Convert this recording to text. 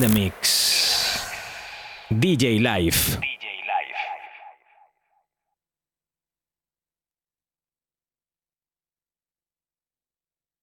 the mix. DJ Life.